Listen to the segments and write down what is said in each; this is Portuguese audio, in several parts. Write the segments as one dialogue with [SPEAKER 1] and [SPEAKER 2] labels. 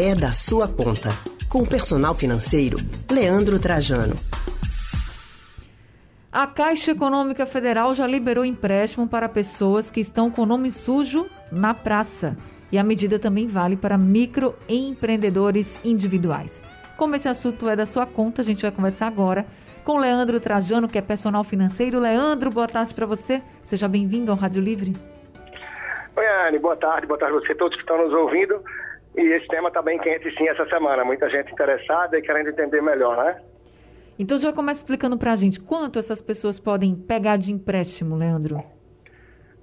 [SPEAKER 1] é da sua conta. Com o personal financeiro, Leandro Trajano.
[SPEAKER 2] A Caixa Econômica Federal já liberou empréstimo para pessoas que estão com nome sujo na praça. E a medida também vale para microempreendedores individuais. Como esse assunto é da sua conta, a gente vai conversar agora com Leandro Trajano, que é personal financeiro. Leandro, boa tarde para você. Seja bem-vindo ao Rádio Livre.
[SPEAKER 3] Oi, Anne, boa tarde, boa tarde a você, todos que estão nos ouvindo. E esse tema está bem quente sim essa semana. Muita gente interessada e querendo entender melhor, né?
[SPEAKER 2] Então já começa explicando para a gente quanto essas pessoas podem pegar de empréstimo, Leandro.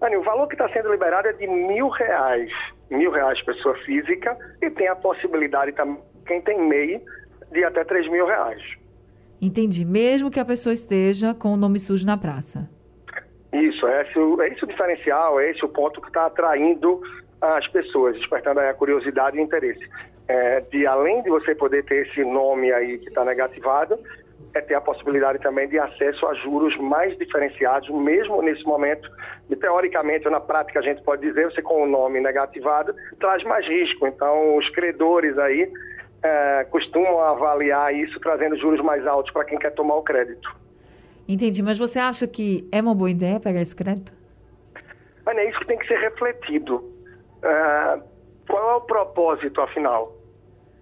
[SPEAKER 3] Anny, o valor que está sendo liberado é de mil reais. Mil reais pessoa física e tem a possibilidade também, quem tem MEI, de até três mil reais.
[SPEAKER 2] Entendi. Mesmo que a pessoa esteja com o nome sujo na praça.
[SPEAKER 3] Isso, é esse, é esse o diferencial, é esse o ponto que está atraindo as pessoas, despertando a curiosidade e interesse. É, de além de você poder ter esse nome aí que está negativado, é ter a possibilidade também de acesso a juros mais diferenciados, mesmo nesse momento, e teoricamente ou na prática a gente pode dizer, você com o nome negativado, traz mais risco. Então, os credores aí é, costumam avaliar isso trazendo juros mais altos para quem quer tomar o crédito.
[SPEAKER 2] Entendi, mas você acha que é uma boa ideia pegar esse crédito?
[SPEAKER 3] Mas é isso que tem que ser refletido. Uh, qual é o propósito, afinal?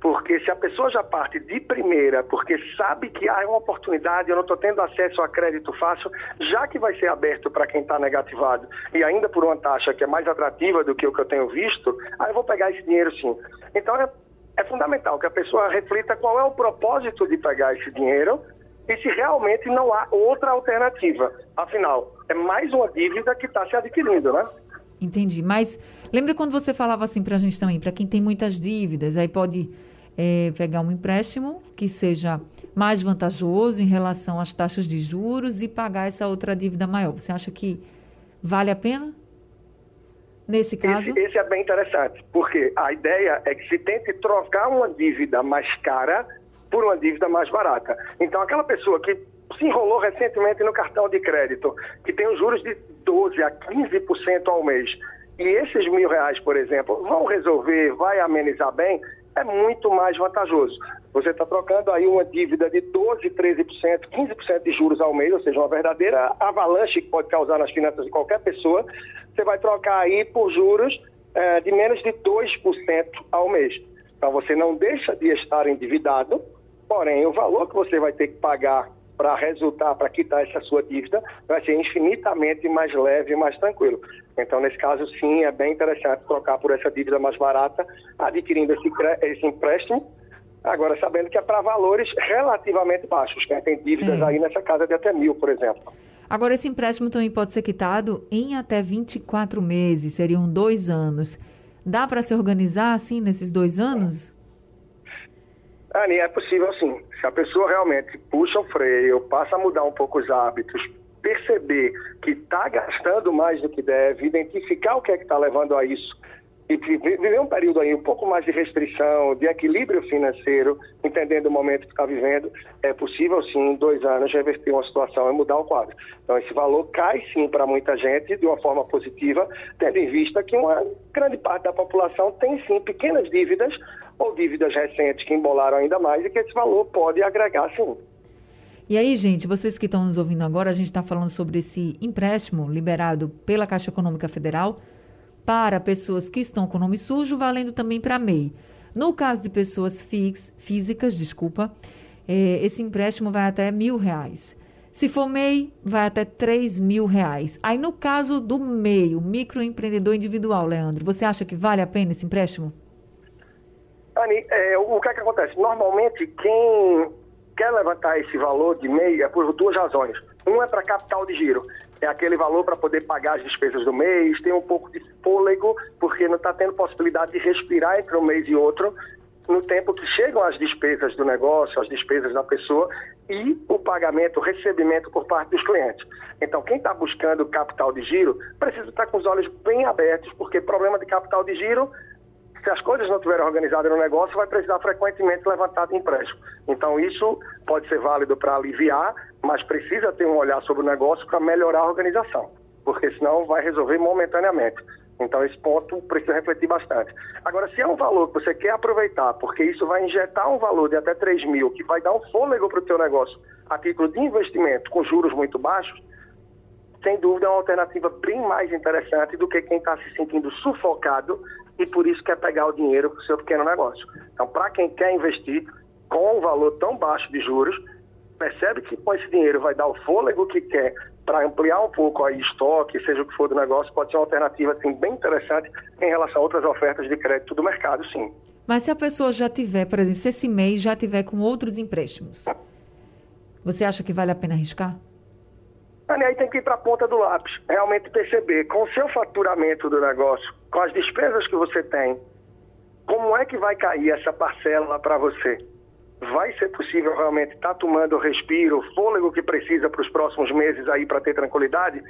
[SPEAKER 3] Porque se a pessoa já parte de primeira, porque sabe que há uma oportunidade, eu não estou tendo acesso a crédito fácil, já que vai ser aberto para quem está negativado, e ainda por uma taxa que é mais atrativa do que o que eu tenho visto, aí eu vou pegar esse dinheiro sim. Então é, é fundamental que a pessoa reflita qual é o propósito de pegar esse dinheiro e se realmente não há outra alternativa. Afinal, é mais uma dívida que está se adquirindo, né?
[SPEAKER 2] Entendi. Mas lembra quando você falava assim para a gente também, para quem tem muitas dívidas, aí pode é, pegar um empréstimo que seja mais vantajoso em relação às taxas de juros e pagar essa outra dívida maior. Você acha que vale a pena? Nesse caso?
[SPEAKER 3] Esse, esse é bem interessante, porque a ideia é que se tente trocar uma dívida mais cara por uma dívida mais barata. Então, aquela pessoa que se enrolou recentemente no cartão de crédito, que tem os juros de 12% a 15% ao mês, e esses mil reais, por exemplo, vão resolver, vai amenizar bem, é muito mais vantajoso. Você está trocando aí uma dívida de 12%, 13%, 15% de juros ao mês, ou seja, uma verdadeira avalanche que pode causar nas finanças de qualquer pessoa. Você vai trocar aí por juros é, de menos de 2% ao mês. Então você não deixa de estar endividado, porém o valor que você vai ter que pagar para resultar, para quitar essa sua dívida, vai ser infinitamente mais leve e mais tranquilo. Então, nesse caso, sim, é bem interessante trocar por essa dívida mais barata, adquirindo esse, esse empréstimo, agora sabendo que é para valores relativamente baixos. Quem tem dívidas é. aí nessa casa de até mil, por exemplo.
[SPEAKER 2] Agora, esse empréstimo também pode ser quitado em até 24 meses, seriam dois anos. Dá para se organizar assim nesses dois anos?
[SPEAKER 3] Ani, é possível sim. Se a pessoa realmente puxa o freio, passa a mudar um pouco os hábitos, perceber que está gastando mais do que deve, identificar o que é que está levando a isso e viver um período aí um pouco mais de restrição, de equilíbrio financeiro, entendendo o momento que está vivendo, é possível sim, em dois anos, reverter uma situação e mudar o quadro. Então, esse valor cai sim para muita gente de uma forma positiva, tendo em vista que uma grande parte da população tem sim pequenas dívidas ou dívidas recentes que embolaram ainda mais e que esse valor pode agregar sim.
[SPEAKER 2] E aí, gente, vocês que estão nos ouvindo agora, a gente está falando sobre esse empréstimo liberado pela Caixa Econômica Federal para pessoas que estão com nome sujo, valendo também para MEI. No caso de pessoas fix, físicas, desculpa, é, esse empréstimo vai até mil reais. Se for MEI, vai até três mil reais. Aí, no caso do MEI, o microempreendedor individual, Leandro, você acha que vale a pena esse empréstimo?
[SPEAKER 3] Ani, é, o que é que acontece? Normalmente, quem quer levantar esse valor de MEI é por duas razões. Um é para capital de giro, é aquele valor para poder pagar as despesas do mês, tem um pouco de fôlego, porque não está tendo possibilidade de respirar entre um mês e outro, no tempo que chegam as despesas do negócio, as despesas da pessoa e o pagamento, o recebimento por parte dos clientes. Então, quem está buscando capital de giro precisa estar com os olhos bem abertos, porque problema de capital de giro se as coisas não estiverem organizadas no negócio, vai precisar frequentemente levantar empréstimo. Então, isso pode ser válido para aliviar, mas precisa ter um olhar sobre o negócio para melhorar a organização, porque senão vai resolver momentaneamente. Então, esse ponto precisa refletir bastante. Agora, se é um valor que você quer aproveitar, porque isso vai injetar um valor de até 3 mil, que vai dar um fôlego para o teu negócio a título de investimento com juros muito baixos, sem dúvida é uma alternativa bem mais interessante do que quem está se sentindo sufocado e por isso quer pegar o dinheiro para o seu pequeno negócio. Então, para quem quer investir com um valor tão baixo de juros, percebe que com esse dinheiro vai dar o fôlego que quer para ampliar um pouco aí estoque, seja o que for do negócio, pode ser uma alternativa assim, bem interessante em relação a outras ofertas de crédito do mercado, sim.
[SPEAKER 2] Mas se a pessoa já tiver, por exemplo, se esse mês já tiver com outros empréstimos, você acha que vale a pena arriscar?
[SPEAKER 3] Aí tem que ir para a ponta do lápis, realmente perceber com o seu faturamento do negócio, com as despesas que você tem, como é que vai cair essa parcela para você? vai ser possível realmente estar tá tomando o respiro, o fôlego que precisa para os próximos meses aí para ter tranquilidade?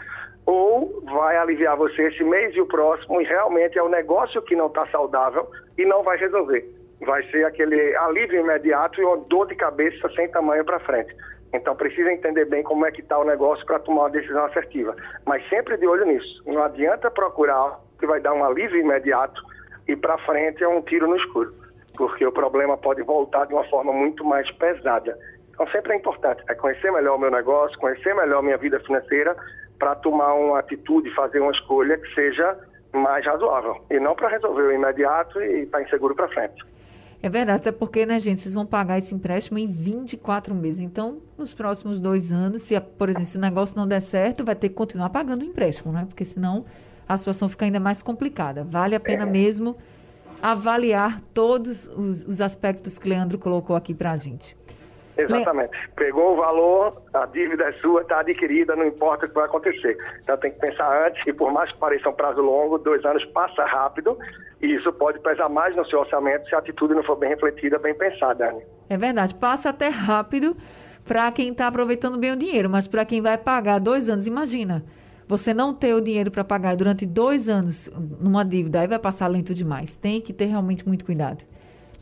[SPEAKER 3] Ou vai aliviar você esse mês e o próximo e realmente é o negócio que não está saudável e não vai resolver? Vai ser aquele alívio imediato e uma dor de cabeça sem tamanho para frente. Então precisa entender bem como é que está o negócio para tomar uma decisão assertiva. Mas sempre de olho nisso. Não adianta procurar que vai dar um alívio imediato e para frente é um tiro no escuro porque o problema pode voltar de uma forma muito mais pesada. Então sempre é importante é conhecer melhor o meu negócio, conhecer melhor minha vida financeira para tomar uma atitude, fazer uma escolha que seja mais razoável e não para resolver o imediato e estar tá inseguro para frente.
[SPEAKER 2] É verdade, até porque, né, gente, vocês vão pagar esse empréstimo em 24 meses. Então, nos próximos dois anos, se, por exemplo, se o negócio não der certo, vai ter que continuar pagando o empréstimo, né? Porque senão a situação fica ainda mais complicada. Vale a pena é. mesmo avaliar todos os, os aspectos que Leandro colocou aqui para a gente.
[SPEAKER 3] Exatamente. Pegou o valor, a dívida é sua, está adquirida, não importa o que vai acontecer. Então tem que pensar antes, e por mais que pareça um prazo longo, dois anos passa rápido, e isso pode pesar mais no seu orçamento se a atitude não for bem refletida, bem pensada, Dani.
[SPEAKER 2] É verdade, passa até rápido para quem está aproveitando bem o dinheiro, mas para quem vai pagar dois anos, imagina você não ter o dinheiro para pagar durante dois anos numa dívida, aí vai passar lento demais. Tem que ter realmente muito cuidado.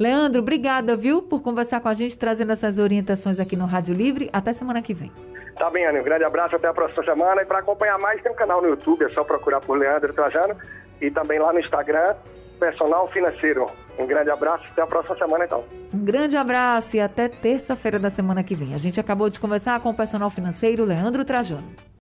[SPEAKER 2] Leandro, obrigada, viu, por conversar com a gente, trazendo essas orientações aqui no Rádio Livre. Até semana que vem.
[SPEAKER 3] Tá bem, Anny. Um grande abraço, até a próxima semana. E para acompanhar mais, tem um canal no YouTube, é só procurar por Leandro Trajano. E também lá no Instagram, Personal Financeiro. Um grande abraço, até a próxima semana então.
[SPEAKER 2] Um grande abraço e até terça-feira da semana que vem. A gente acabou de conversar com o personal financeiro Leandro Trajano.